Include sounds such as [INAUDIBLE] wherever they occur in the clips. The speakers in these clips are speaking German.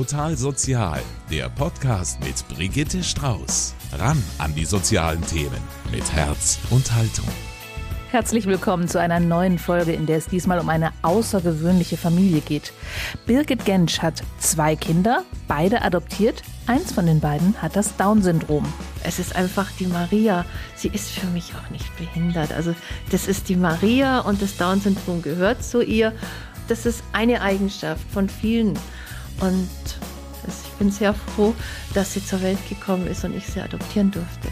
Total Sozial, der Podcast mit Brigitte Strauß. Ran an die sozialen Themen mit Herz und Haltung. Herzlich willkommen zu einer neuen Folge, in der es diesmal um eine außergewöhnliche Familie geht. Birgit Gensch hat zwei Kinder, beide adoptiert. Eins von den beiden hat das Down-Syndrom. Es ist einfach die Maria. Sie ist für mich auch nicht behindert. Also das ist die Maria und das Down-Syndrom gehört zu ihr. Das ist eine Eigenschaft von vielen. Und ich bin sehr froh, dass sie zur Welt gekommen ist und ich sie adoptieren durfte.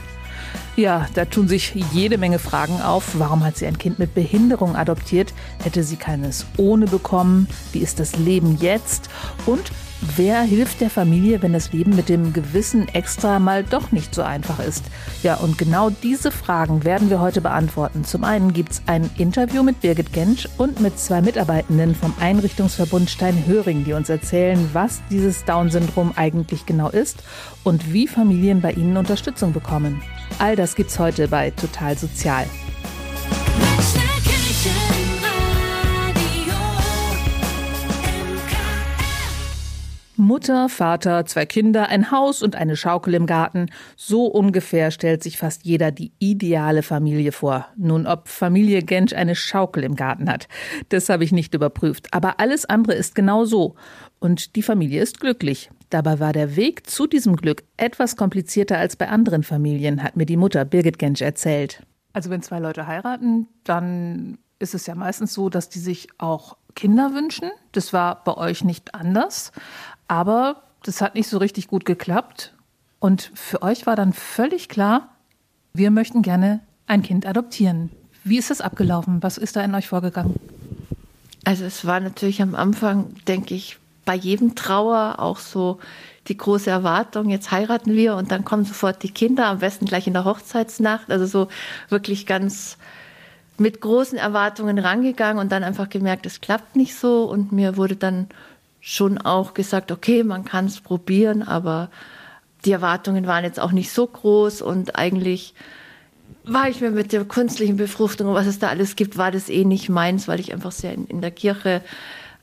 Ja, da tun sich jede Menge Fragen auf. Warum hat sie ein Kind mit Behinderung adoptiert? Hätte sie keines ohne bekommen? Wie ist das Leben jetzt? Und Wer hilft der Familie, wenn das Leben mit dem Gewissen extra mal doch nicht so einfach ist? Ja, und genau diese Fragen werden wir heute beantworten. Zum einen gibt es ein Interview mit Birgit Gensch und mit zwei Mitarbeitenden vom Einrichtungsverbund Steinhöring, die uns erzählen, was dieses Down-Syndrom eigentlich genau ist und wie Familien bei ihnen Unterstützung bekommen. All das gibt's heute bei Total Sozial. Mutter, Vater, zwei Kinder, ein Haus und eine Schaukel im Garten. So ungefähr stellt sich fast jeder die ideale Familie vor. Nun, ob Familie Gensch eine Schaukel im Garten hat, das habe ich nicht überprüft. Aber alles andere ist genau so. Und die Familie ist glücklich. Dabei war der Weg zu diesem Glück etwas komplizierter als bei anderen Familien, hat mir die Mutter Birgit Gensch erzählt. Also wenn zwei Leute heiraten, dann ist es ja meistens so, dass die sich auch Kinder wünschen. Das war bei euch nicht anders. Aber das hat nicht so richtig gut geklappt. Und für euch war dann völlig klar, wir möchten gerne ein Kind adoptieren. Wie ist das abgelaufen? Was ist da in euch vorgegangen? Also es war natürlich am Anfang, denke ich, bei jedem Trauer auch so die große Erwartung, jetzt heiraten wir und dann kommen sofort die Kinder, am besten gleich in der Hochzeitsnacht. Also so wirklich ganz mit großen Erwartungen rangegangen und dann einfach gemerkt, es klappt nicht so. Und mir wurde dann schon auch gesagt, okay, man kann es probieren, aber die Erwartungen waren jetzt auch nicht so groß und eigentlich war ich mir mit der künstlichen Befruchtung und was es da alles gibt, war das eh nicht meins, weil ich einfach sehr in, in der Kirche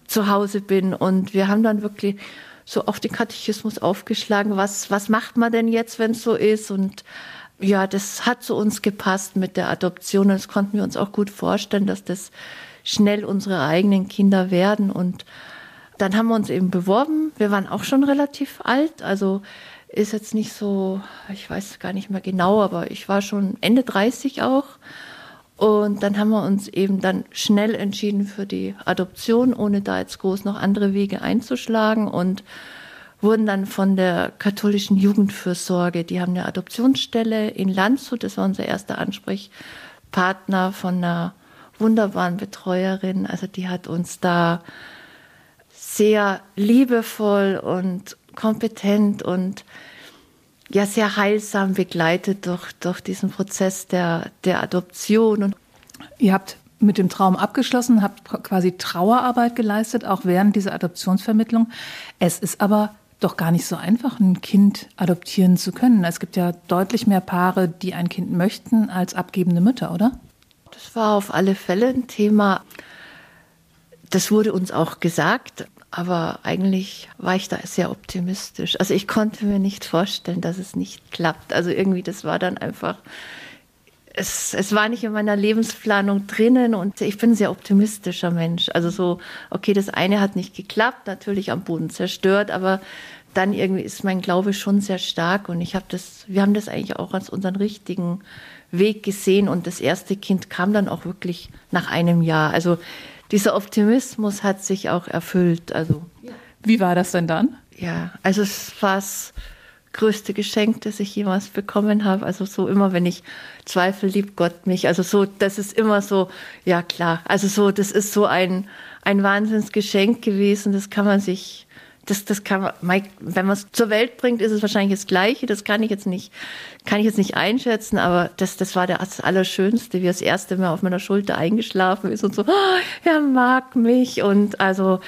zu Hause bin. Und wir haben dann wirklich so auf den Katechismus aufgeschlagen, was, was macht man denn jetzt, wenn es so ist? Und ja, das hat zu uns gepasst mit der Adoption und das konnten wir uns auch gut vorstellen, dass das schnell unsere eigenen Kinder werden. Und dann haben wir uns eben beworben. Wir waren auch schon relativ alt, also ist jetzt nicht so, ich weiß gar nicht mehr genau, aber ich war schon Ende 30 auch. Und dann haben wir uns eben dann schnell entschieden für die Adoption, ohne da jetzt groß noch andere Wege einzuschlagen und wurden dann von der katholischen Jugendfürsorge, die haben eine Adoptionsstelle in Landshut, das war unser erster Ansprechpartner von einer wunderbaren Betreuerin, also die hat uns da sehr liebevoll und kompetent und ja sehr heilsam begleitet durch, durch diesen Prozess der, der Adoption. Und Ihr habt mit dem Traum abgeschlossen, habt quasi Trauerarbeit geleistet, auch während dieser Adoptionsvermittlung. Es ist aber doch gar nicht so einfach, ein Kind adoptieren zu können. Es gibt ja deutlich mehr Paare, die ein Kind möchten, als abgebende Mütter, oder? Das war auf alle Fälle ein Thema. Das wurde uns auch gesagt. Aber eigentlich war ich da sehr optimistisch. Also ich konnte mir nicht vorstellen, dass es nicht klappt. Also irgendwie, das war dann einfach, es, es war nicht in meiner Lebensplanung drinnen und ich bin ein sehr optimistischer Mensch. Also so, okay, das eine hat nicht geklappt, natürlich am Boden zerstört, aber dann irgendwie ist mein Glaube schon sehr stark und ich habe das, wir haben das eigentlich auch als unseren richtigen Weg gesehen und das erste Kind kam dann auch wirklich nach einem Jahr. Also dieser Optimismus hat sich auch erfüllt. Also wie war das denn dann? Ja, also es war das größte Geschenk, das ich jemals bekommen habe. Also so immer, wenn ich zweifle, liebt Gott mich. Also so, das ist immer so, ja klar. Also so, das ist so ein ein Wahnsinnsgeschenk gewesen. Das kann man sich das, das kann man, wenn man es zur Welt bringt, ist es wahrscheinlich das Gleiche. Das kann ich jetzt nicht, kann ich jetzt nicht einschätzen, aber das, das war das Allerschönste, wie das erste Mal auf meiner Schulter eingeschlafen ist und so, oh, er mag mich und also,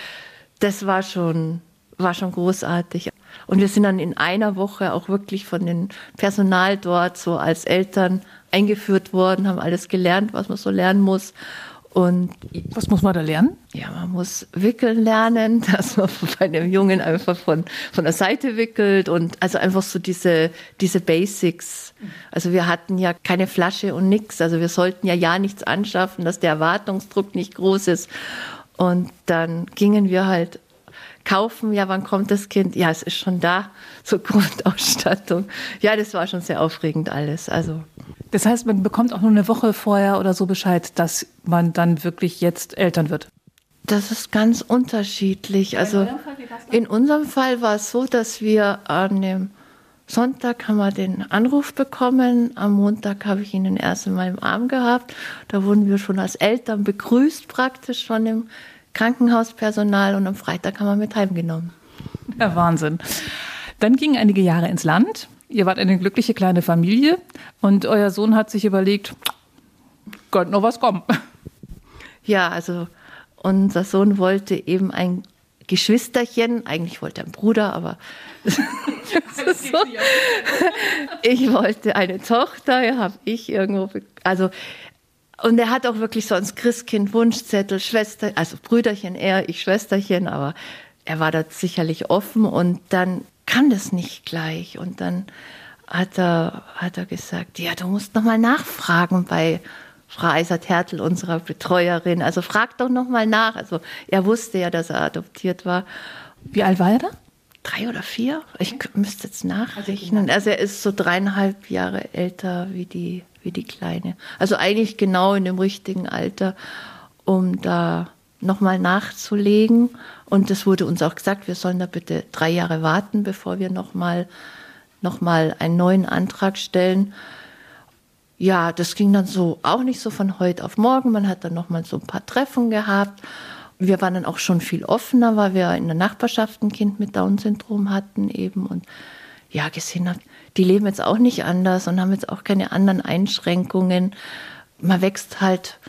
das war schon, war schon großartig. Und wir sind dann in einer Woche auch wirklich von dem Personal dort so als Eltern eingeführt worden, haben alles gelernt, was man so lernen muss Und was muss man da lernen? Ja, man muss wickeln lernen, [LAUGHS] dass man bei einem Jungen einfach von, von der Seite wickelt und also einfach so diese, diese Basics. Also wir hatten ja keine Flasche und nichts. Also wir sollten ja ja nichts anschaffen, dass der Erwartungsdruck nicht groß ist. Und dann gingen wir halt kaufen, ja, wann kommt das Kind? Ja, es ist schon da, [LAUGHS] zur Grundausstattung. Ja, das war schon sehr aufregend alles. Also das heißt, man bekommt auch nur eine Woche vorher oder so Bescheid, dass man dann wirklich jetzt Eltern wird. Das ist ganz unterschiedlich. Also in unserem Fall war es so, dass wir an dem Sonntag haben wir den Anruf bekommen. Am Montag habe ich ihn den ersten Mal im Arm gehabt. Da wurden wir schon als Eltern begrüßt praktisch von dem Krankenhauspersonal und am Freitag haben wir mit heimgenommen. Ja, Wahnsinn. Dann gingen einige Jahre ins Land. Ihr wart eine glückliche kleine Familie und euer Sohn hat sich überlegt, könnte noch was kommen. [LAUGHS] Ja, also unser Sohn wollte eben ein Geschwisterchen, eigentlich wollte er einen Bruder, aber [LAUGHS] so. ich wollte eine Tochter, ja, habe ich irgendwo, also und er hat auch wirklich so ans Christkind Wunschzettel, Schwester, also Brüderchen, er, ich Schwesterchen, aber er war da sicherlich offen und dann kann das nicht gleich. Und dann hat er, hat er gesagt, ja, du musst noch mal nachfragen bei Frau Eisert-Hertel, unserer Betreuerin. Also frag doch noch mal nach. Also er wusste ja, dass er adoptiert war. Wie alt war er da? Drei oder vier? Ich müsste jetzt nachrechnen. Also er ist so dreieinhalb Jahre älter wie die, wie die Kleine. Also eigentlich genau in dem richtigen Alter, um da nochmal nachzulegen. Und es wurde uns auch gesagt, wir sollen da bitte drei Jahre warten, bevor wir nochmal noch mal einen neuen Antrag stellen. Ja, das ging dann so auch nicht so von heute auf morgen. Man hat dann nochmal so ein paar Treffen gehabt. Wir waren dann auch schon viel offener, weil wir in der Nachbarschaft ein Kind mit Down-Syndrom hatten eben und ja gesehen haben, die leben jetzt auch nicht anders und haben jetzt auch keine anderen Einschränkungen. Man wächst halt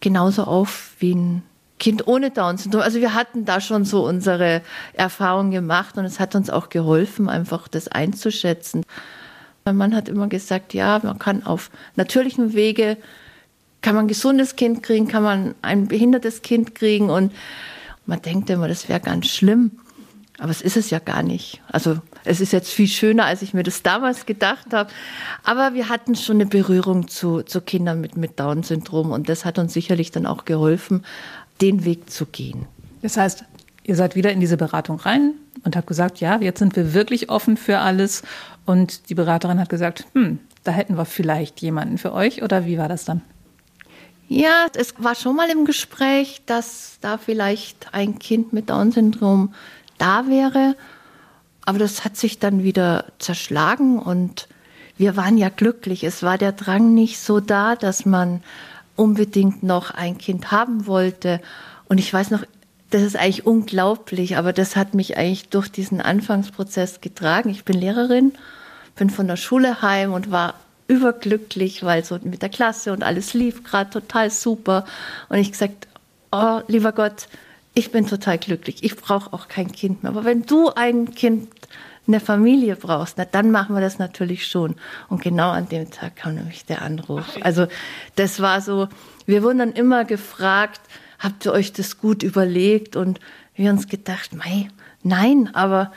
genauso auf wie ein Kind ohne Down-Syndrom. Also wir hatten da schon so unsere Erfahrungen gemacht und es hat uns auch geholfen, einfach das einzuschätzen. Mein Mann hat immer gesagt, ja, man kann auf natürlichem Wege, kann man ein gesundes Kind kriegen, kann man ein behindertes Kind kriegen und man denkt immer, das wäre ganz schlimm. Aber es ist es ja gar nicht. Also es ist jetzt viel schöner, als ich mir das damals gedacht habe. Aber wir hatten schon eine Berührung zu, zu Kindern mit, mit Down-Syndrom und das hat uns sicherlich dann auch geholfen, den Weg zu gehen. Das heißt, ihr seid wieder in diese Beratung rein und habt gesagt, ja, jetzt sind wir wirklich offen für alles. Und die Beraterin hat gesagt, hm, da hätten wir vielleicht jemanden für euch. Oder wie war das dann? Ja, es war schon mal im Gespräch, dass da vielleicht ein Kind mit Down-Syndrom da wäre. Aber das hat sich dann wieder zerschlagen und wir waren ja glücklich. Es war der Drang nicht so da, dass man unbedingt noch ein Kind haben wollte. Und ich weiß noch, das ist eigentlich unglaublich, aber das hat mich eigentlich durch diesen Anfangsprozess getragen. Ich bin Lehrerin, bin von der Schule heim und war überglücklich, weil so mit der Klasse und alles lief gerade total super. Und ich gesagt, oh, lieber Gott, ich bin total glücklich. Ich brauche auch kein Kind mehr. Aber wenn du ein Kind eine Familie brauchst, na, dann machen wir das natürlich schon. Und genau an dem Tag kam nämlich der Anruf. Also das war so, wir wurden dann immer gefragt, habt ihr euch das gut überlegt? Und wir uns gedacht, mei, nein, aber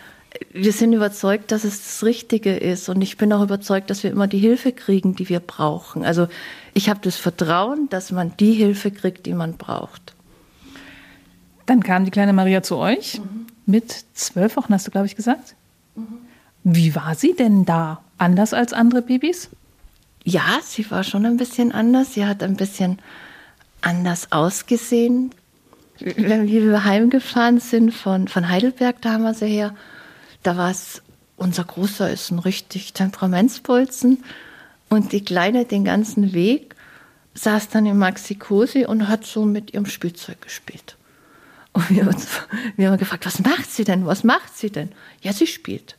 wir sind überzeugt, dass es das Richtige ist. Und ich bin auch überzeugt, dass wir immer die Hilfe kriegen, die wir brauchen. Also ich habe das Vertrauen, dass man die Hilfe kriegt, die man braucht. Dann kam die kleine Maria zu euch. Mhm. Mit zwölf Wochen, hast du, glaube ich, gesagt? Wie war sie denn da? Anders als andere Babys? Ja, sie war schon ein bisschen anders. Sie hat ein bisschen anders ausgesehen. Wenn wir heimgefahren sind von, von Heidelberg, da haben wir sie her, da war es, unser Großer ist ein richtig Temperamentsbolzen und die Kleine den ganzen Weg saß dann im Maxi-Cosi und hat so mit ihrem Spielzeug gespielt. Und wir, uns, wir haben gefragt, was macht sie denn? Was macht sie denn? Ja, sie spielt.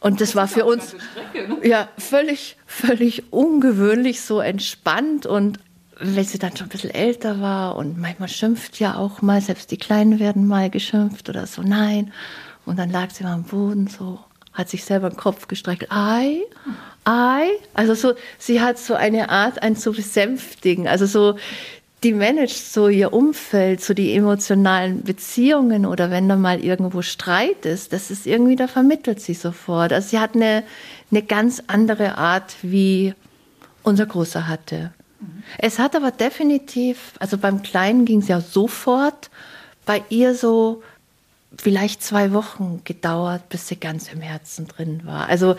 Und das, das war für uns Strecke, ne? ja völlig, völlig ungewöhnlich, so entspannt. Und wenn sie dann schon ein bisschen älter war und manchmal schimpft ja auch mal, selbst die Kleinen werden mal geschimpft oder so, nein. Und dann lag sie mal am Boden so, hat sich selber den Kopf gestreckt, ei, ei. Also so, sie hat so eine Art, ein zu besänftigen. Also so die managt so ihr Umfeld, so die emotionalen Beziehungen oder wenn da mal irgendwo Streit ist, das ist irgendwie, da vermittelt sie sofort. Also sie hat eine, eine ganz andere Art, wie unser Großer hatte. Es hat aber definitiv, also beim Kleinen ging es ja sofort, bei ihr so vielleicht zwei Wochen gedauert, bis sie ganz im Herzen drin war. Also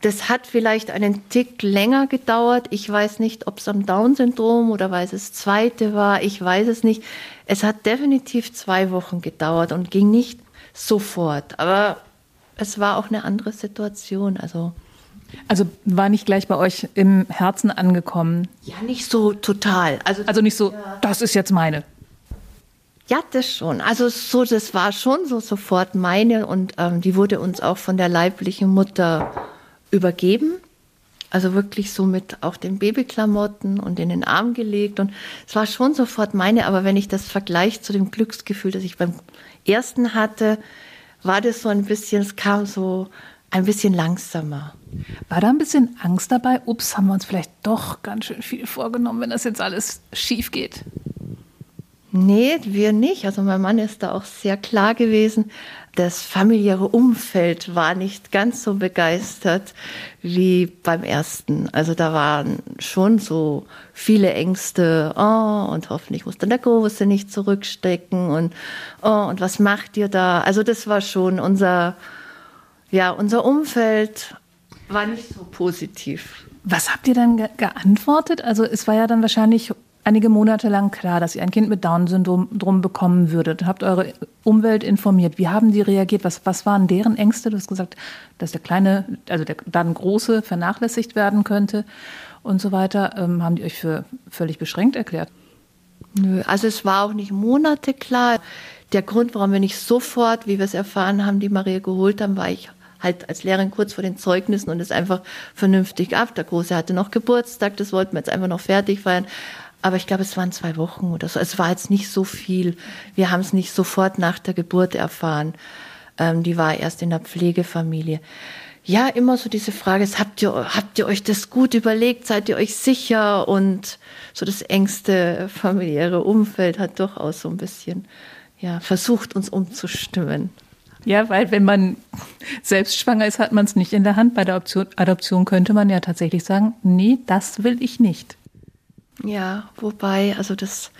das hat vielleicht einen Tick länger gedauert. Ich weiß nicht, ob es am Down-Syndrom oder weil es das zweite war. Ich weiß es nicht. Es hat definitiv zwei Wochen gedauert und ging nicht sofort. Aber es war auch eine andere Situation. Also also war nicht gleich bei euch im Herzen angekommen? Ja, nicht so total. Also, also nicht so, ja. das ist jetzt meine. Ja, das schon. Also so, das war schon so sofort meine und ähm, die wurde uns auch von der leiblichen Mutter übergeben. Also wirklich so mit auch den Babyklamotten und in den Arm gelegt. Und es war schon sofort meine, aber wenn ich das vergleiche zu dem Glücksgefühl, das ich beim ersten hatte, war das so ein bisschen, es kam so ein bisschen langsamer. War da ein bisschen Angst dabei? Ups, haben wir uns vielleicht doch ganz schön viel vorgenommen, wenn das jetzt alles schief geht? Nee, wir nicht. Also mein Mann ist da auch sehr klar gewesen. Das familiäre Umfeld war nicht ganz so begeistert wie beim ersten. Also da waren schon so viele Ängste. Oh, und hoffentlich muss dann der Große nicht zurückstecken und oh, und was macht ihr da? Also das war schon unser, ja, unser Umfeld war nicht so positiv. Was habt ihr dann ge geantwortet? Also es war ja dann wahrscheinlich einige Monate lang klar, dass ihr ein Kind mit Down-Syndrom bekommen würdet. Habt eure Umwelt informiert. Wie haben die reagiert? Was, was waren deren Ängste? Du hast gesagt, dass der kleine, also der dann große vernachlässigt werden könnte und so weiter. Ähm, haben die euch für völlig beschränkt erklärt? Nö, also es war auch nicht Monate klar. Der Grund, warum wir nicht sofort, wie wir es erfahren haben, die Maria geholt haben, war ich halt als Lehrerin kurz vor den Zeugnissen und es einfach vernünftig ab. Der Große hatte noch Geburtstag, das wollten wir jetzt einfach noch fertig feiern. Aber ich glaube, es waren zwei Wochen oder so. Es war jetzt nicht so viel. Wir haben es nicht sofort nach der Geburt erfahren. Ähm, die war erst in der Pflegefamilie. Ja, immer so diese Frage, habt ihr, habt ihr euch das gut überlegt? Seid ihr euch sicher? Und so das engste familiäre Umfeld hat durchaus so ein bisschen, ja, versucht, uns umzustimmen. Ja, weil wenn man selbst schwanger ist, hat man es nicht in der Hand. Bei der Option, Adoption könnte man ja tatsächlich sagen, nee, das will ich nicht. Ja, wobei, also das,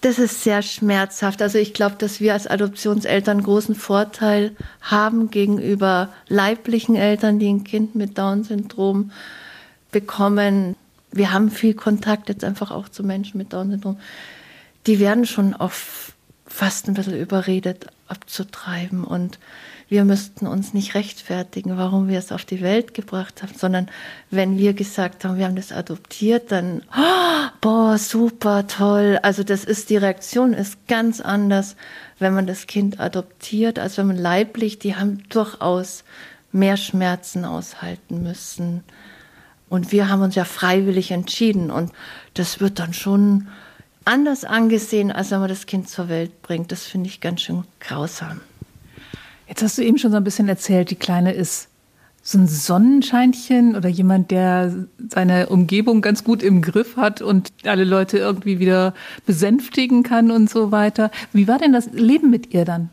das ist sehr schmerzhaft. Also ich glaube, dass wir als Adoptionseltern großen Vorteil haben gegenüber leiblichen Eltern, die ein Kind mit Down-Syndrom bekommen. Wir haben viel Kontakt jetzt einfach auch zu Menschen mit Down-Syndrom. Die werden schon oft fast ein bisschen überredet abzutreiben und wir müssten uns nicht rechtfertigen, warum wir es auf die Welt gebracht haben, sondern wenn wir gesagt haben, wir haben das adoptiert, dann, oh, boah, super, toll. Also das ist, die Reaktion ist ganz anders, wenn man das Kind adoptiert, als wenn man leiblich, die haben durchaus mehr Schmerzen aushalten müssen. Und wir haben uns ja freiwillig entschieden und das wird dann schon anders angesehen, als wenn man das Kind zur Welt bringt. Das finde ich ganz schön grausam. Jetzt hast du eben schon so ein bisschen erzählt, die Kleine ist so ein Sonnenscheinchen oder jemand, der seine Umgebung ganz gut im Griff hat und alle Leute irgendwie wieder besänftigen kann und so weiter. Wie war denn das Leben mit ihr dann?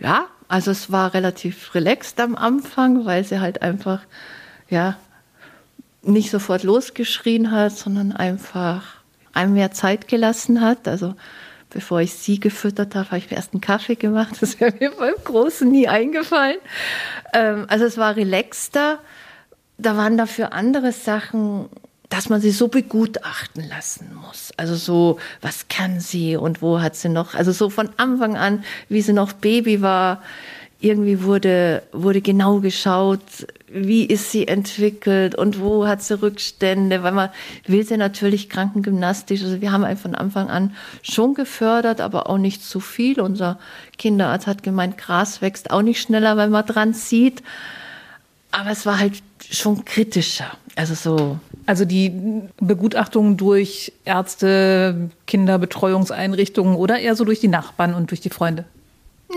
Ja, also es war relativ relaxed am Anfang, weil sie halt einfach, ja, nicht sofort losgeschrien hat, sondern einfach einem mehr Zeit gelassen hat. Also bevor ich sie gefüttert habe, habe ich mir erst einen Kaffee gemacht. [LAUGHS] Das wäre mir beim Großen nie eingefallen. Ähm, also es war relaxter. Da waren dafür andere Sachen, dass man sie so begutachten lassen muss. Also so, was kann sie und wo hat sie noch, also so von Anfang an, wie sie noch Baby war, irgendwie wurde, wurde genau geschaut, wie ist sie entwickelt und wo hat sie Rückstände, weil man will sie natürlich krankengymnastisch. Also wir haben von Anfang an schon gefördert, aber auch nicht zu viel. Unser Kinderarzt hat gemeint, Gras wächst auch nicht schneller, wenn man dran zieht. Aber es war halt schon kritischer. Also so. Also die Begutachtung durch Ärzte, Kinderbetreuungseinrichtungen oder eher so durch die Nachbarn und durch die Freunde?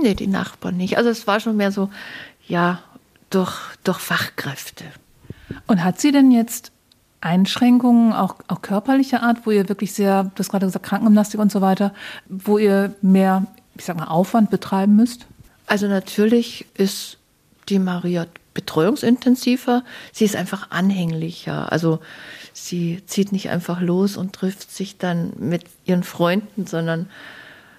Nee, die Nachbarn nicht. Also es war schon mehr so, ja, durch, durch Fachkräfte. Und hat sie denn jetzt Einschränkungen, auch, auch körperlicher Art, wo ihr wirklich sehr, du hast gerade gesagt, Krankengymnastik und so weiter, wo ihr mehr, ich sag mal, Aufwand betreiben müsst? Also natürlich ist die Maria betreuungsintensiver. Sie ist einfach anhänglicher. Also sie zieht nicht einfach los und trifft sich dann mit ihren Freunden, sondern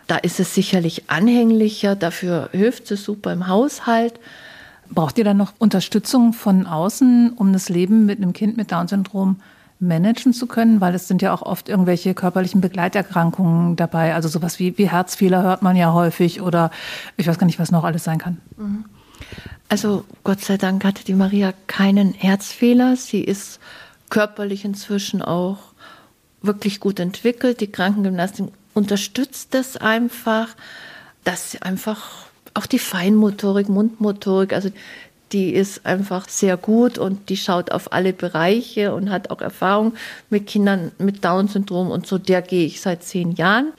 da ist es sicherlich anhänglicher. Dafür hilft sie super im Haushalt. Braucht ihr dann noch Unterstützung von außen, um das Leben mit einem Kind mit Down-Syndrom managen zu können? Weil es sind ja auch oft irgendwelche körperlichen Begleiterkrankungen dabei. Also sowas wie, wie Herzfehler hört man ja häufig oder ich weiß gar nicht, was noch alles sein kann. Mhm. Also Gott sei Dank hatte die Maria keinen Herzfehler. Sie ist körperlich inzwischen auch wirklich gut entwickelt. Die Krankengymnastik unterstützt das einfach, dass einfach auch die Feinmotorik, Mundmotorik, also die ist einfach sehr gut und die schaut auf alle Bereiche und hat auch Erfahrung mit Kindern mit Down-Syndrom und so. Der gehe ich seit zehn Jahren.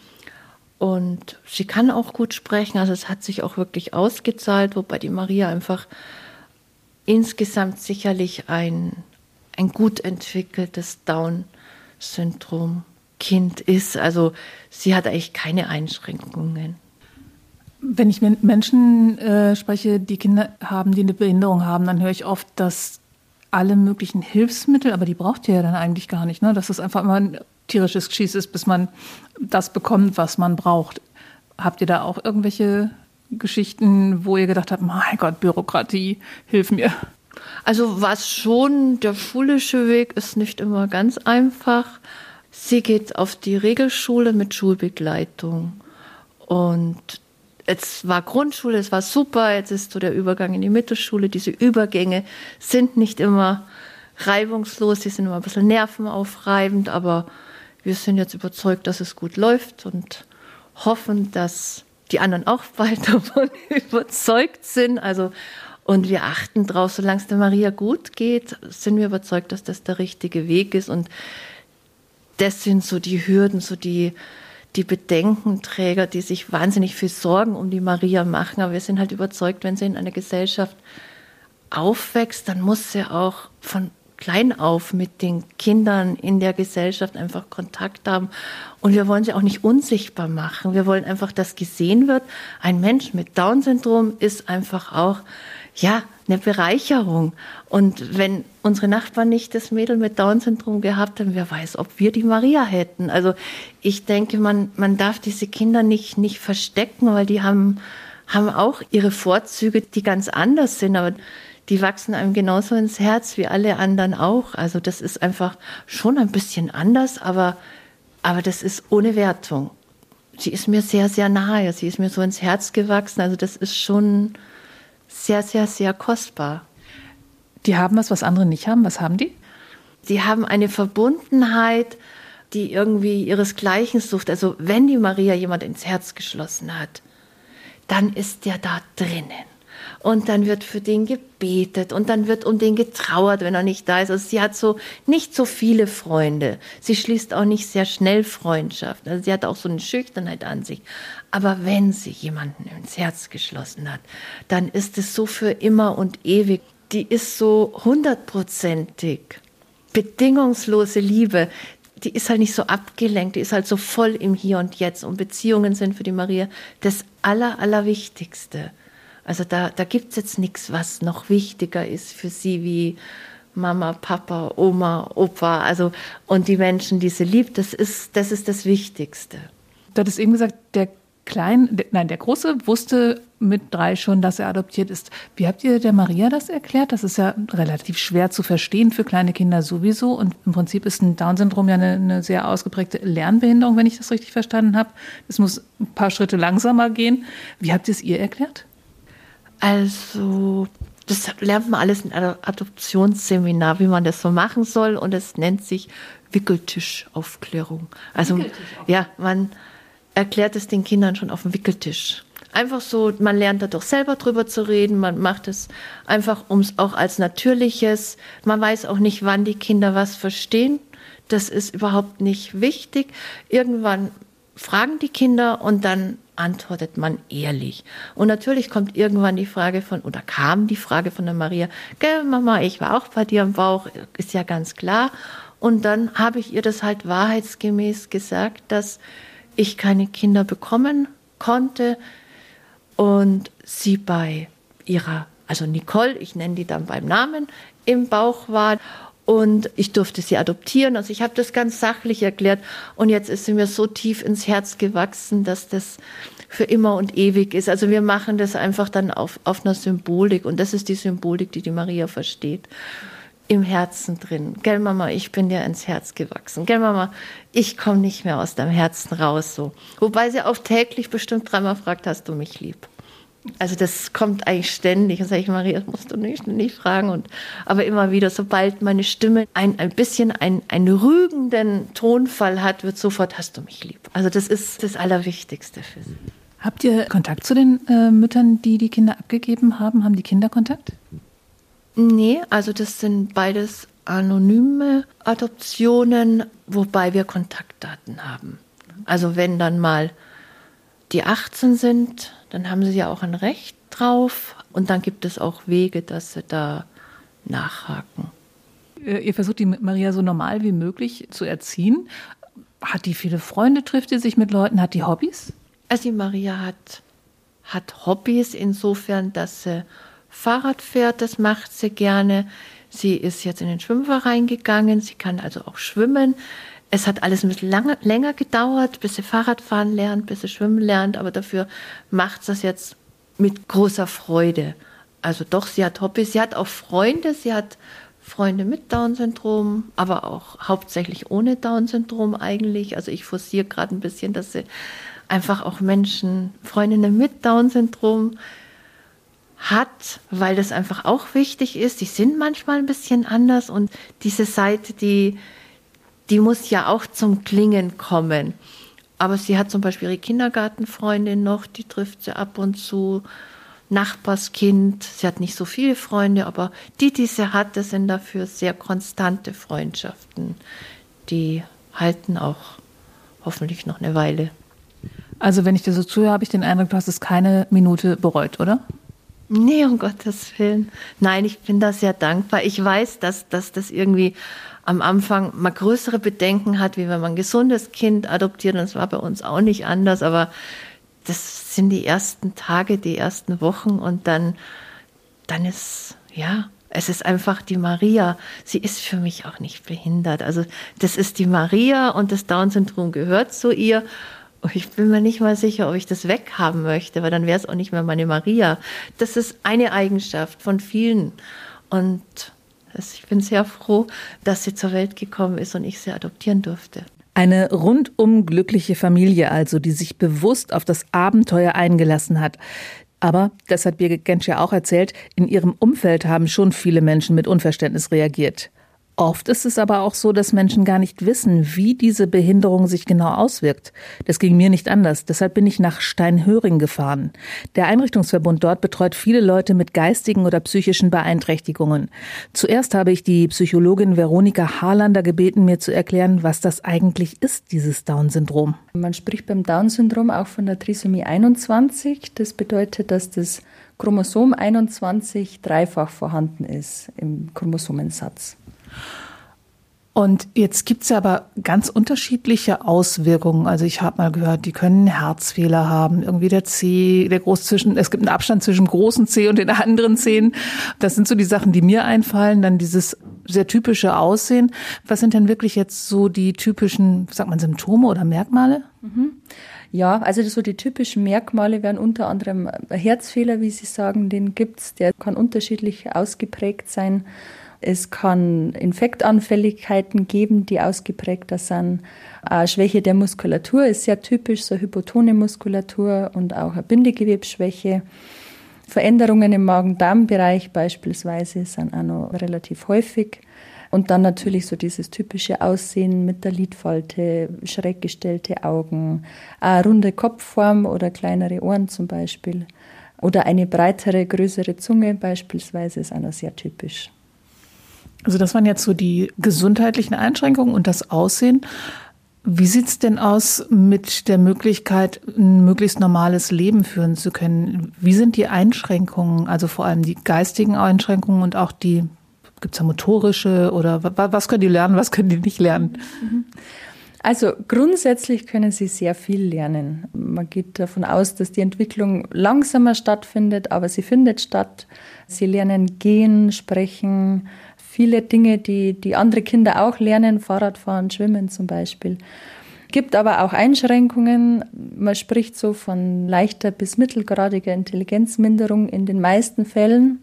Und sie kann auch gut sprechen, also es hat sich auch wirklich ausgezahlt, wobei die Maria einfach insgesamt sicherlich ein, ein gut entwickeltes Down-Syndrom-Kind ist. Also sie hat eigentlich keine Einschränkungen. Wenn ich mit Menschen äh, spreche, die Kinder haben, die eine Behinderung haben, dann höre ich oft, dass alle möglichen Hilfsmittel, aber die braucht ihr ja dann eigentlich gar nicht, ne? dass es einfach immer ein tierisches Geschieß ist, bis man das bekommt, was man braucht. Habt ihr da auch irgendwelche Geschichten, wo ihr gedacht habt, mein Gott, Bürokratie, hilf mir? Also was schon, der schulische Weg ist nicht immer ganz einfach. Sie geht auf die Regelschule mit Schulbegleitung. Und jetzt war Grundschule, es war super, jetzt ist so der Übergang in die Mittelschule. Diese Übergänge sind nicht immer reibungslos, die sind immer ein bisschen nervenaufreibend, aber wir sind jetzt überzeugt, dass es gut läuft und hoffen, dass die anderen auch [LAUGHS] bald davon überzeugt sind. Also, und wir achten drauf, solange es der Maria gut geht, sind wir überzeugt, dass das der richtige Weg ist. Und das sind so die Hürden, so die, die Bedenkenträger, die sich wahnsinnig viel Sorgen um die Maria machen. Aber wir sind halt überzeugt, wenn sie in einer Gesellschaft aufwächst, dann muss sie auch von klein auf mit den Kindern in der Gesellschaft einfach Kontakt haben. Und wir wollen sie auch nicht unsichtbar machen. Wir wollen einfach, dass gesehen wird, ein Mensch mit Down-Syndrom ist einfach auch, ja, eine Bereicherung. Und wenn unsere Nachbarn nicht das Mädel mit Down-Syndrom gehabt haben, wer weiß, ob wir die Maria hätten. Also ich denke, man, man darf diese Kinder nicht, nicht verstecken, weil die haben, haben auch ihre Vorzüge, die ganz anders sind. Aber die wachsen einem genauso ins Herz wie alle anderen auch. Also das ist einfach schon ein bisschen anders, aber, aber das ist ohne Wertung. Sie ist mir sehr, sehr nahe. Sie ist mir so ins Herz gewachsen. Also das ist schon sehr, sehr, sehr kostbar. Die haben was, was andere nicht haben. Was haben die? Die haben eine Verbundenheit, die irgendwie ihresgleichen sucht. Also wenn die Maria jemand ins Herz geschlossen hat, dann ist der da drinnen und dann wird für den gebetet und dann wird um den getrauert, wenn er nicht da ist. Also sie hat so nicht so viele Freunde. Sie schließt auch nicht sehr schnell Freundschaften. Also sie hat auch so eine Schüchternheit an sich. Aber wenn sie jemanden ins Herz geschlossen hat, dann ist es so für immer und ewig. Die ist so hundertprozentig bedingungslose Liebe die ist halt nicht so abgelenkt, die ist halt so voll im Hier und Jetzt. Und Beziehungen sind für die Maria das Aller, Allerwichtigste. Also da, da gibt es jetzt nichts, was noch wichtiger ist für sie wie Mama, Papa, Oma, Opa. Also, und die Menschen, die sie liebt, das ist das, ist das Wichtigste. Du hattest eben gesagt, der Klein, nein, der Große wusste mit drei schon, dass er adoptiert ist. Wie habt ihr der Maria das erklärt? Das ist ja relativ schwer zu verstehen für kleine Kinder sowieso. Und im Prinzip ist ein Down-Syndrom ja eine, eine, sehr ausgeprägte Lernbehinderung, wenn ich das richtig verstanden habe. Es muss ein paar Schritte langsamer gehen. Wie habt ihr es ihr erklärt? Also, das lernt man alles in einem Adoptionsseminar, wie man das so machen soll. Und es nennt sich Wickeltischaufklärung. Also, Wickeltischaufklärung. ja, man erklärt es den Kindern schon auf dem Wickeltisch. Einfach so, man lernt da doch selber drüber zu reden, man macht es einfach ums auch als Natürliches. Man weiß auch nicht, wann die Kinder was verstehen. Das ist überhaupt nicht wichtig. Irgendwann fragen die Kinder und dann antwortet man ehrlich. Und natürlich kommt irgendwann die Frage von, oder kam die Frage von der Maria, gell, Mama, ich war auch bei dir im Bauch, ist ja ganz klar. Und dann habe ich ihr das halt wahrheitsgemäß gesagt, dass ich keine Kinder bekommen konnte und sie bei ihrer, also Nicole, ich nenne die dann beim Namen, im Bauch war und ich durfte sie adoptieren. Also ich habe das ganz sachlich erklärt und jetzt ist sie mir so tief ins Herz gewachsen, dass das für immer und ewig ist. Also wir machen das einfach dann auf, auf einer Symbolik und das ist die Symbolik, die die Maria versteht. Im Herzen drin. Gell, Mama, ich bin dir ins Herz gewachsen. Gell, Mama, ich komme nicht mehr aus deinem Herzen raus, so. Wobei sie auch täglich bestimmt dreimal fragt, hast du mich lieb? Also das kommt eigentlich ständig. Und sage ich, Maria, das musst du nicht, nicht fragen. Und, aber immer wieder, sobald meine Stimme ein, ein bisschen ein, einen rügenden Tonfall hat, wird sofort, hast du mich lieb. Also das ist das Allerwichtigste für sie. Habt ihr Kontakt zu den äh, Müttern, die die Kinder abgegeben haben? Haben die Kinder Kontakt? Nee, also das sind beides anonyme Adoptionen, wobei wir Kontaktdaten haben. Also wenn dann mal die 18 sind, dann haben sie ja auch ein Recht drauf und dann gibt es auch Wege, dass sie da nachhaken. Ihr versucht die Maria so normal wie möglich zu erziehen. Hat die viele Freunde, trifft sie sich mit Leuten, hat die Hobbys? Also die Maria hat, hat Hobbys insofern, dass sie Fahrrad fährt, das macht sie gerne. Sie ist jetzt in den Schwimmverein gegangen, sie kann also auch schwimmen. Es hat alles ein bisschen lange, länger gedauert, bis sie Fahrradfahren lernt, bis sie schwimmen lernt, aber dafür macht sie das jetzt mit großer Freude. Also doch, sie hat Hobbys, sie hat auch Freunde, sie hat Freunde mit Down-Syndrom, aber auch hauptsächlich ohne Down-Syndrom eigentlich. Also ich forciere gerade ein bisschen, dass sie einfach auch Menschen, Freundinnen mit Down-Syndrom hat, weil das einfach auch wichtig ist. Die sind manchmal ein bisschen anders und diese Seite, die, die muss ja auch zum Klingen kommen. Aber sie hat zum Beispiel ihre Kindergartenfreundin noch, die trifft sie ab und zu. Nachbarskind, sie hat nicht so viele Freunde, aber die, die sie hat, das sind dafür sehr konstante Freundschaften. Die halten auch hoffentlich noch eine Weile. Also wenn ich dir so zuhöre, habe ich den Eindruck, du hast es keine Minute bereut, oder? Nee, um Gottes Willen. Nein, ich bin da sehr dankbar. Ich weiß, dass, dass das irgendwie am Anfang mal größere Bedenken hat, wie wenn man ein gesundes Kind adoptiert. Und es war bei uns auch nicht anders. Aber das sind die ersten Tage, die ersten Wochen. Und dann, dann ist, ja, es ist einfach die Maria. Sie ist für mich auch nicht behindert. Also das ist die Maria und das Down-Syndrom gehört zu ihr. Ich bin mir nicht mal sicher, ob ich das weghaben möchte, weil dann wäre es auch nicht mehr meine Maria. Das ist eine Eigenschaft von vielen. Und ich bin sehr froh, dass sie zur Welt gekommen ist und ich sie adoptieren durfte. Eine rundum glückliche Familie also, die sich bewusst auf das Abenteuer eingelassen hat. Aber, das hat Birgit Gensch ja auch erzählt, in ihrem Umfeld haben schon viele Menschen mit Unverständnis reagiert. Oft ist es aber auch so, dass Menschen gar nicht wissen, wie diese Behinderung sich genau auswirkt. Das ging mir nicht anders. Deshalb bin ich nach Steinhöring gefahren. Der Einrichtungsverbund dort betreut viele Leute mit geistigen oder psychischen Beeinträchtigungen. Zuerst habe ich die Psychologin Veronika Harlander gebeten, mir zu erklären, was das eigentlich ist, dieses Down-Syndrom. Man spricht beim Down-Syndrom auch von der Trisomie 21. Das bedeutet, dass das Chromosom 21 dreifach vorhanden ist im Chromosomensatz. Und jetzt gibt es ja aber ganz unterschiedliche Auswirkungen. Also ich habe mal gehört, die können Herzfehler haben, irgendwie der C, der groß zwischen, es gibt einen Abstand zwischen dem großen C und den anderen Zehen. Das sind so die Sachen, die mir einfallen. Dann dieses sehr typische Aussehen. Was sind denn wirklich jetzt so die typischen, sagt man, Symptome oder Merkmale? Mhm. Ja, also so die typischen Merkmale wären unter anderem Herzfehler, wie Sie sagen, den gibt's. Der kann unterschiedlich ausgeprägt sein. Es kann Infektanfälligkeiten geben, die ausgeprägter sind. Eine Schwäche der Muskulatur ist sehr typisch, so hypotone Muskulatur und auch eine Bindegewebsschwäche. Veränderungen im Magen-Darm-Bereich beispielsweise sind auch noch relativ häufig. Und dann natürlich so dieses typische Aussehen mit der Lidfalte, schräg gestellte Augen, eine runde Kopfform oder kleinere Ohren zum Beispiel. Oder eine breitere, größere Zunge beispielsweise ist auch noch sehr typisch. Also das waren jetzt so die gesundheitlichen Einschränkungen und das Aussehen. Wie sieht es denn aus mit der Möglichkeit, ein möglichst normales Leben führen zu können? Wie sind die Einschränkungen, also vor allem die geistigen Einschränkungen und auch die, gibt es da motorische oder was können die lernen, was können die nicht lernen? Also grundsätzlich können sie sehr viel lernen. Man geht davon aus, dass die Entwicklung langsamer stattfindet, aber sie findet statt. Sie lernen gehen, sprechen, viele Dinge, die, die andere Kinder auch lernen, Fahrradfahren, Schwimmen zum Beispiel. Gibt aber auch Einschränkungen. Man spricht so von leichter bis mittelgradiger Intelligenzminderung in den meisten Fällen.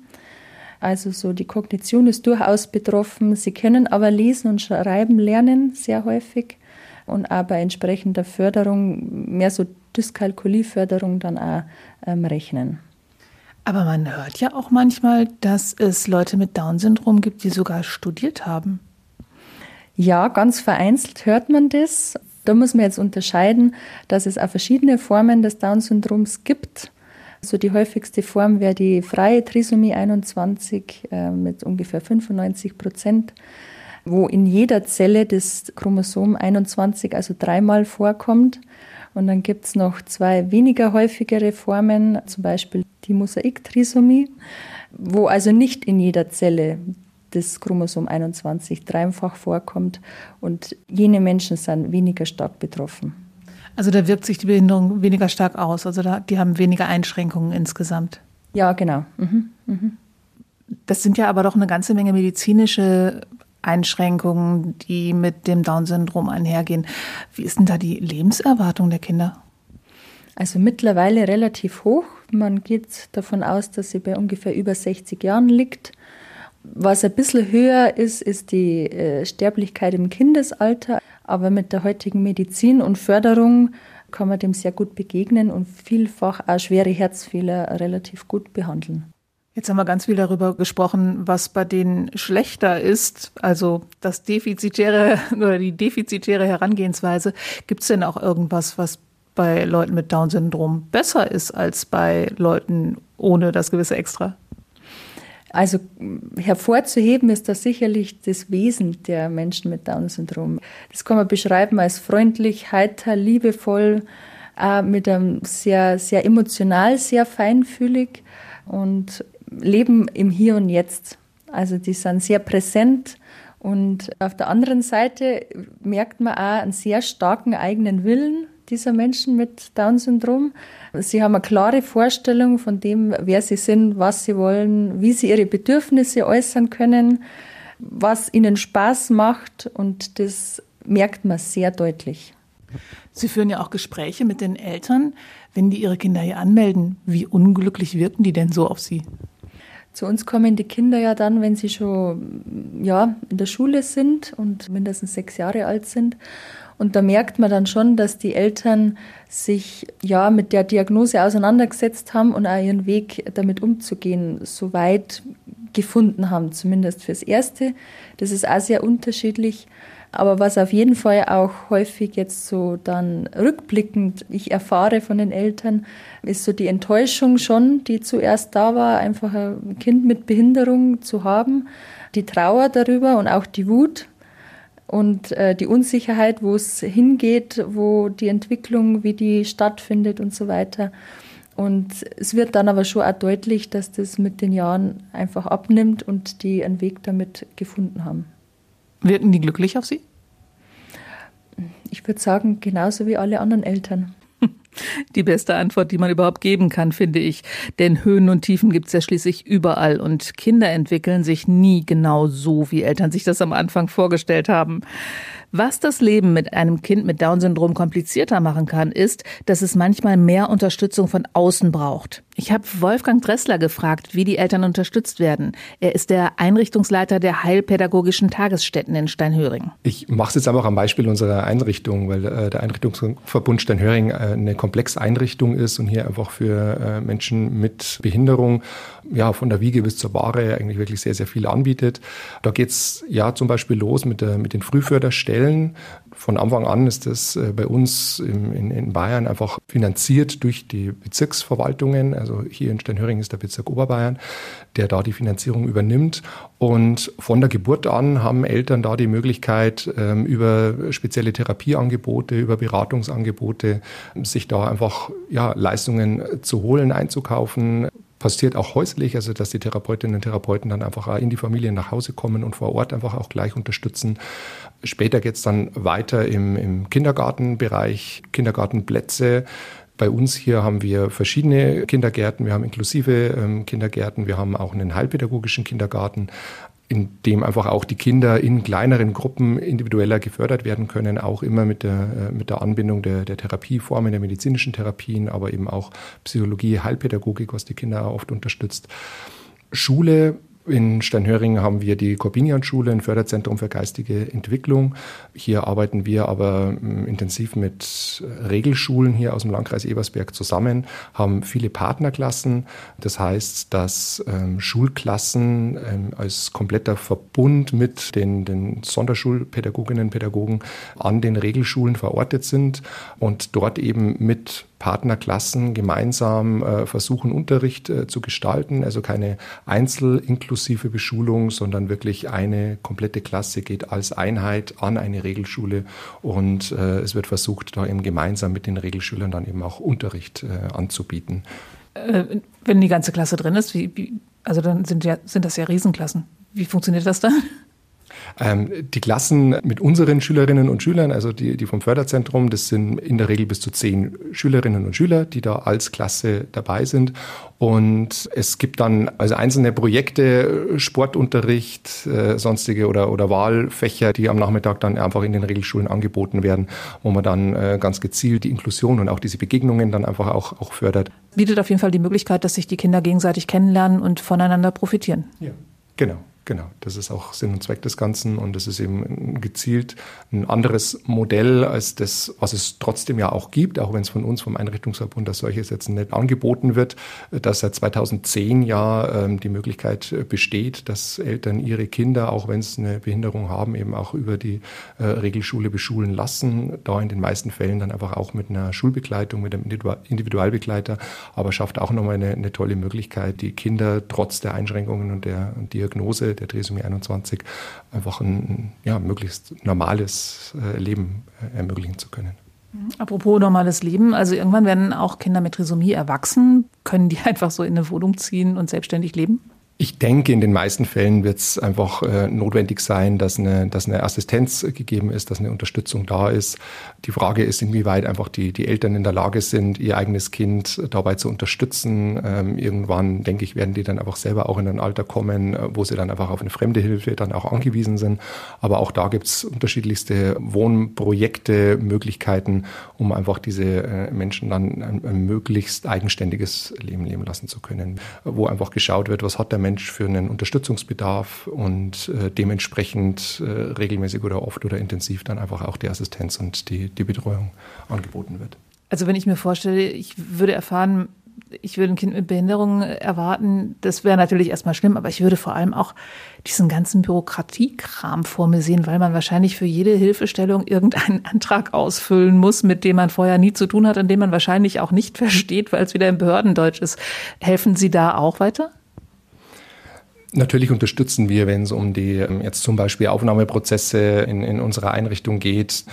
Also so die Kognition ist durchaus betroffen. Sie können aber lesen und schreiben lernen sehr häufig und auch bei entsprechender Förderung, mehr so Dyskalkulieförderung dann auch ähm, rechnen. Aber man hört ja auch manchmal, dass es Leute mit Down-Syndrom gibt, die sogar studiert haben. Ja, ganz vereinzelt hört man das. Da muss man jetzt unterscheiden, dass es auch verschiedene Formen des Down-Syndroms gibt. Also die häufigste Form wäre die freie Trisomie 21 äh, mit ungefähr 95 Prozent, wo in jeder Zelle das Chromosom 21 also dreimal vorkommt. Und dann gibt es noch zwei weniger häufigere Formen, zum Beispiel die Mosaik-Trisomie, wo also nicht in jeder Zelle das Chromosom 21 dreifach vorkommt und jene Menschen sind weniger stark betroffen. Also da wirkt sich die Behinderung weniger stark aus, also da, die haben weniger Einschränkungen insgesamt. Ja, genau. Mhm. Mhm. Das sind ja aber doch eine ganze Menge medizinische Einschränkungen, die mit dem Down-Syndrom einhergehen. Wie ist denn da die Lebenserwartung der Kinder? Also mittlerweile relativ hoch. Man geht davon aus, dass sie bei ungefähr über 60 Jahren liegt. Was ein bisschen höher ist, ist die äh, Sterblichkeit im Kindesalter. Aber mit der heutigen Medizin und Förderung kann man dem sehr gut begegnen und vielfach auch schwere Herzfehler relativ gut behandeln. Jetzt haben wir ganz viel darüber gesprochen, was bei denen schlechter ist, also das defizitäre [LAUGHS] oder die defizitäre Herangehensweise. Gibt es denn auch irgendwas, was bei Leuten mit Down-Syndrom besser ist als bei Leuten ohne das gewisse Extra? Also hervorzuheben ist das sicherlich das Wesen der Menschen mit Down-Syndrom. Das kann man beschreiben als freundlich, heiter, liebevoll, äh, mit einem sehr, sehr emotional, sehr feinfühlig und leben im Hier und Jetzt. Also die sind sehr präsent und auf der anderen Seite merkt man auch einen sehr starken eigenen Willen dieser Menschen mit Down-Syndrom. Sie haben eine klare Vorstellung von dem, wer sie sind, was sie wollen, wie sie ihre Bedürfnisse äußern können, was ihnen Spaß macht und das merkt man sehr deutlich. Sie führen ja auch Gespräche mit den Eltern, wenn die ihre Kinder hier anmelden. Wie unglücklich wirken die denn so auf sie? Zu uns kommen die Kinder ja dann, wenn sie schon ja, in der Schule sind und mindestens sechs Jahre alt sind. Und da merkt man dann schon, dass die Eltern sich ja mit der Diagnose auseinandergesetzt haben und auch ihren Weg damit umzugehen, so weit gefunden haben, zumindest fürs Erste. Das ist auch sehr unterschiedlich. Aber was auf jeden Fall auch häufig jetzt so dann rückblickend ich erfahre von den Eltern, ist so die Enttäuschung schon, die zuerst da war, einfach ein Kind mit Behinderung zu haben, die Trauer darüber und auch die Wut und äh, die Unsicherheit, wo es hingeht, wo die Entwicklung, wie die stattfindet und so weiter. Und es wird dann aber schon auch deutlich, dass das mit den Jahren einfach abnimmt und die einen Weg damit gefunden haben. Wirken die glücklich auf Sie? Ich würde sagen, genauso wie alle anderen Eltern. [LAUGHS] Die beste Antwort, die man überhaupt geben kann, finde ich. Denn Höhen und Tiefen gibt es ja schließlich überall und Kinder entwickeln sich nie genau so, wie Eltern sich das am Anfang vorgestellt haben. Was das Leben mit einem Kind mit Down-Syndrom komplizierter machen kann, ist, dass es manchmal mehr Unterstützung von außen braucht. Ich habe Wolfgang Dressler gefragt, wie die Eltern unterstützt werden. Er ist der Einrichtungsleiter der heilpädagogischen Tagesstätten in Steinhöring. Ich mache es jetzt einfach am Beispiel unserer Einrichtung, weil äh, der Einrichtungsverbund Steinhöring äh, eine komplexe Einrichtung ist und hier einfach für äh, Menschen mit Behinderung ja von der Wiege bis zur Bahre eigentlich wirklich sehr, sehr viel anbietet. Da geht es ja zum Beispiel los mit, der, mit den Frühförderstellen stellen. Von Anfang an ist das äh, bei uns in, Bayern einfach finanziert durch die Bezirksverwaltungen. Also hier in Steinhöring ist der Bezirk Oberbayern, der da die Finanzierung übernimmt. Und von der Geburt an haben Eltern da die Möglichkeit, ähm, über spezielle Therapieangebote, über Beratungsangebote, sich da einfach ja, Leistungen zu holen, einzukaufen passiert auch häuslich, also dass die Therapeutinnen und Therapeuten dann einfach in die Familien nach Hause kommen und vor Ort einfach auch gleich unterstützen. Später geht es dann weiter im, im Kindergartenbereich, Kindergartenplätze. Bei uns hier haben wir verschiedene Kindergärten. Wir haben inklusive ähm, Kindergärten. Wir haben auch einen heilpädagogischen Kindergarten in dem einfach auch die Kinder in kleineren Gruppen individueller gefördert werden können, auch immer mit der, äh, mit der Anbindung der, der Therapieformen, der medizinischen Therapien, aber eben auch Psychologie, Heilpädagogik, was die Kinder oft unterstützt. Schule in Steinhöring haben wir die Corbinian-Schule, ein Förderzentrum für geistige Entwicklung. Hier arbeiten wir aber ähm, intensiv mit Regelschulen hier aus dem Landkreis Ebersberg zusammen, haben viele Partnerklassen. Das heißt, dass ähm, Schulklassen ähm, als kompletter Verbund mit den, den Sonderschulpädagoginnen und Pädagogen an den Regelschulen verortet sind und dort eben mit Partnerklassen gemeinsam äh, versuchen, Unterricht äh, zu gestalten. Also keine einzelinklusive Beschulung, sondern wirklich eine komplette Klasse geht als Einheit an eine Regelschule und äh, es wird versucht, da eben gemeinsam mit den Regelschülern dann eben auch Unterricht anzubieten. Wenn die ganze Klasse drin ist, wie, wie, also dann sind, ja, sind das ja Riesenklassen. Wie funktioniert das dann? Ähm, die Klassen mit unseren Schülerinnen und Schülern, also die, die vom Förderzentrum, das sind in der Regel bis zu zehn Schülerinnen und Schüler, die da als Klasse dabei sind. Und es gibt dann also einzelne Projekte, Sportunterricht, äh, sonstige oder, oder Wahlfächer, die am Nachmittag dann einfach in den Regelschulen angeboten werden, wo man dann äh, ganz gezielt die Inklusion und auch diese Begegnungen dann einfach auch, auch fördert. Bietet auf jeden Fall die Möglichkeit, dass sich die Kinder gegenseitig kennenlernen und voneinander profitieren. Ja, genau. Genau, das ist auch Sinn und Zweck des Ganzen und es ist eben gezielt ein anderes Modell als das, was es trotzdem ja auch gibt, auch wenn es von uns vom Einrichtungsverbund als solches jetzt nicht angeboten wird, dass seit 2010 ja ähm, die Möglichkeit besteht, dass Eltern ihre Kinder, auch wenn sie eine Behinderung haben, eben auch über die äh, Regelschule beschulen lassen. Da in den meisten Fällen dann einfach auch mit einer Schulbegleitung, mit einem Individualbegleiter, aber schafft auch nochmal eine, eine tolle Möglichkeit, die Kinder trotz der Einschränkungen und der Diagnose der Trisomie 21 einfach ein ja, möglichst normales äh, Leben äh, ermöglichen zu können. Apropos normales Leben, also irgendwann werden auch Kinder mit Trisomie erwachsen. Können die [LAUGHS] einfach so in eine Wohnung ziehen und selbstständig leben? Ich denke, in den meisten Fällen wird es einfach äh, notwendig sein, dass eine, dass eine Assistenz gegeben ist, dass eine Unterstützung da ist. Die Frage ist, inwieweit einfach die, die Eltern in der Lage sind, ihr eigenes Kind dabei zu unterstützen. Ähm, irgendwann, denke ich, werden die dann einfach selber auch in ein Alter kommen, äh, wo sie dann einfach auf eine fremde Hilfe dann auch angewiesen sind. Aber auch da gibt es unterschiedlichste Wohnprojekte, Möglichkeiten, um einfach diese äh, Menschen dann ein, ein möglichst eigenständiges Leben leben lassen zu können, wo einfach geschaut wird, was hat der Mensch für einen Unterstützungsbedarf und äh, dementsprechend äh, regelmäßig oder oft oder intensiv dann einfach auch die Assistenz und die, die Betreuung angeboten wird. Also wenn ich mir vorstelle, ich würde erfahren, ich würde ein Kind mit Behinderung erwarten, das wäre natürlich erstmal schlimm, aber ich würde vor allem auch diesen ganzen Bürokratiekram vor mir sehen, weil man wahrscheinlich für jede Hilfestellung irgendeinen [LAUGHS] Antrag ausfüllen muss, mit dem man vorher nie zu tun hat, und den man wahrscheinlich auch nicht [LAUGHS] versteht, weil es wieder im Behördendeutsch ist. Helfen Sie da auch weiter? Natürlich unterstützen wir, wenn es um die ähm, jetzt zum Beispiel Aufnahmeprozesse in, in unserer Einrichtung geht,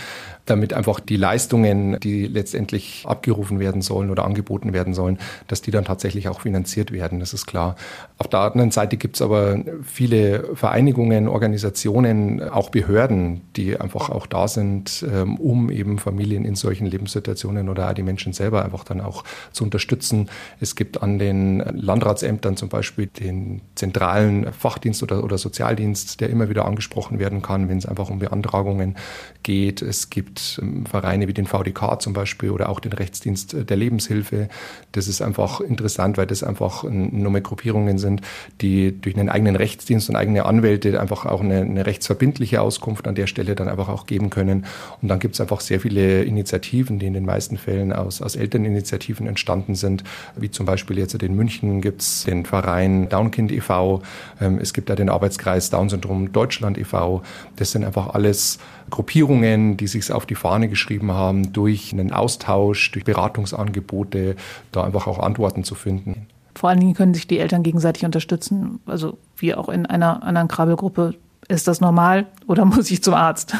damit einfach die Leistungen, die letztendlich abgerufen werden sollen oder angeboten werden sollen, dass die dann tatsächlich auch finanziert werden. Das ist klar. Auf der anderen Seite gibt es aber viele Vereinigungen, Organisationen, auch Behörden, die einfach auch da sind, ähm, um eben Familien in solchen Lebenssituationen oder die Menschen selber einfach dann auch zu unterstützen. Es gibt an den Landratsämtern zum Beispiel den zentralen Fachdienst oder, oder Sozialdienst, der immer wieder angesprochen werden kann, wenn es einfach um Beantragungen geht. Es gibt gibt ähm, Vereine wie den VDK zum Beispiel oder auch den Rechtsdienst der Lebenshilfe. Das ist einfach interessant, weil das einfach Nummer Gruppierungen sind, die durch einen eigenen Rechtsdienst und eigene Anwälte einfach auch eine, eine rechtsverbindliche Auskunft an der Stelle dann einfach auch geben können. Und dann gibt es einfach sehr viele Initiativen, die in den meisten Fällen aus, aus Elterninitiativen entstanden sind, wie zum Beispiel jetzt in München gibt es den Verein Downkind e.V., ähm, es gibt da den Arbeitskreis Down-Syndrom Deutschland e.V. Das sind einfach alles Gruppierungen, die sich auf die Fahne geschrieben haben, durch einen Austausch, durch Beratungsangebote, da einfach auch Antworten zu finden. Vor allen Dingen können sich die Eltern gegenseitig unterstützen, also wie auch in einer anderen Krabbelgruppe. Ist das normal oder [LAUGHS] muss ich zum Arzt?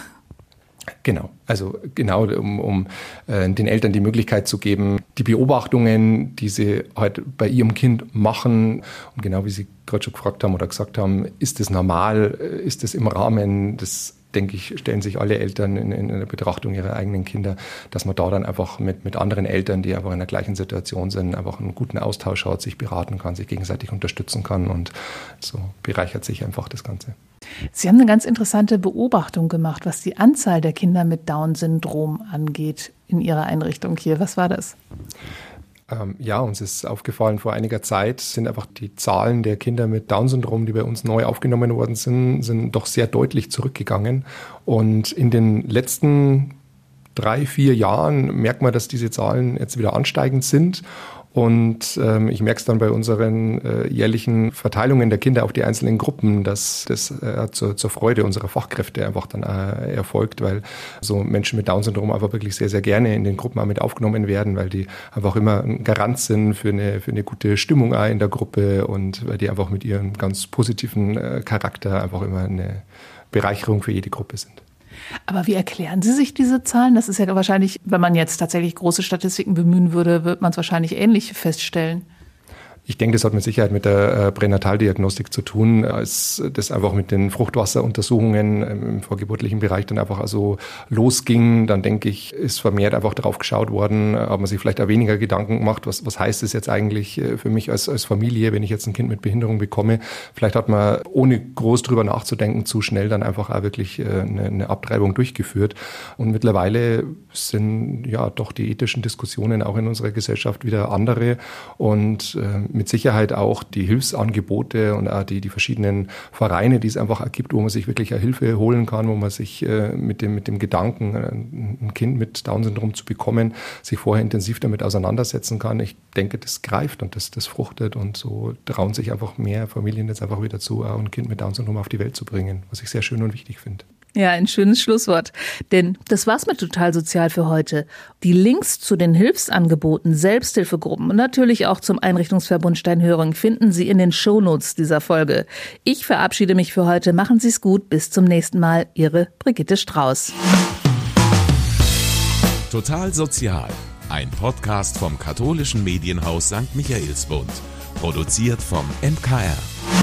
Genau, also genau, um, um äh, den Eltern die Möglichkeit zu geben, die Beobachtungen, die sie halt bei ihrem Kind machen, und genau wie Sie gerade schon gefragt haben oder gesagt haben, ist das normal, äh, ist das im Rahmen des denke ich, stellen sich alle Eltern in, in der Betrachtung ihrer eigenen Kinder, dass man da dann einfach mit, mit anderen Eltern, die einfach in der gleichen Situation sind, einfach einen guten Austausch hat, sich beraten kann, sich gegenseitig unterstützen kann und so bereichert sich einfach das Ganze. Sie haben eine ganz interessante Beobachtung gemacht, was die Anzahl der Kinder mit Down-Syndrom angeht in Ihrer Einrichtung hier. Was war das? Ähm, ja, uns ist aufgefallen, vor einiger Zeit sind einfach die Zahlen der Kinder mit Down-Syndrom, die bei uns neu aufgenommen worden sind, sind doch sehr deutlich zurückgegangen. Und in den letzten drei, vier Jahren merkt man, dass diese Zahlen jetzt wieder ansteigend sind. Und ähm, ich merke es dann bei unseren äh, jährlichen Verteilungen der Kinder auf die einzelnen Gruppen, dass das äh, zur, zur Freude unserer Fachkräfte einfach dann äh, erfolgt, weil so Menschen mit Down-Syndrom einfach wirklich sehr, sehr gerne in den Gruppen auch mit aufgenommen werden, weil die einfach immer ein Garant sind für eine, für eine gute Stimmung auch in der Gruppe und weil die einfach mit ihrem ganz positiven äh, Charakter einfach immer eine Bereicherung für jede Gruppe sind. Aber wie erklären Sie sich diese Zahlen? Das ist ja wahrscheinlich, wenn man jetzt tatsächlich große Statistiken bemühen würde, wird man es wahrscheinlich ähnlich feststellen. Ich denke, das hat mit Sicherheit mit der äh, Pränataldiagnostik zu tun, als das einfach mit den Fruchtwasseruntersuchungen im vorgeburtlichen Bereich dann einfach also losging. Dann denke ich, ist vermehrt einfach darauf geschaut worden, hat man sich vielleicht auch weniger Gedanken gemacht, was, was heißt das jetzt eigentlich äh, für mich als, als Familie, wenn ich jetzt ein Kind mit Behinderung bekomme. Vielleicht hat man, ohne groß drüber nachzudenken, zu schnell dann einfach auch wirklich äh, eine, eine Abtreibung durchgeführt. Und mittlerweile sind ja doch die ethischen Diskussionen auch in unserer Gesellschaft wieder andere und mit Sicherheit auch die Hilfsangebote und auch die, die verschiedenen Vereine, die es einfach ergibt, wo man sich wirklich Hilfe holen kann, wo man sich äh, mit, dem, mit dem Gedanken, äh, ein Kind mit Down-Syndrom zu bekommen, sich vorher intensiv damit auseinandersetzen kann. Ich denke, das greift und das, das fruchtet und so trauen sich einfach mehr Familien jetzt einfach wieder zu, ein Kind mit Down-Syndrom auf die Welt zu bringen, was ich sehr schön und wichtig finde. Ja, ein schönes Schlusswort. Denn das war's mit Total Sozial für heute. Die Links zu den Hilfsangeboten, Selbsthilfegruppen und natürlich auch zum Einrichtungsverbund Steinhöring finden Sie in den Shownotes dieser Folge. Ich verabschiede mich für heute. Machen Sie's gut. Bis zum nächsten Mal. Ihre Brigitte Strauß. Total Sozial. Ein Podcast vom katholischen Medienhaus St. Michaelsbund. Produziert vom MKR. MKR.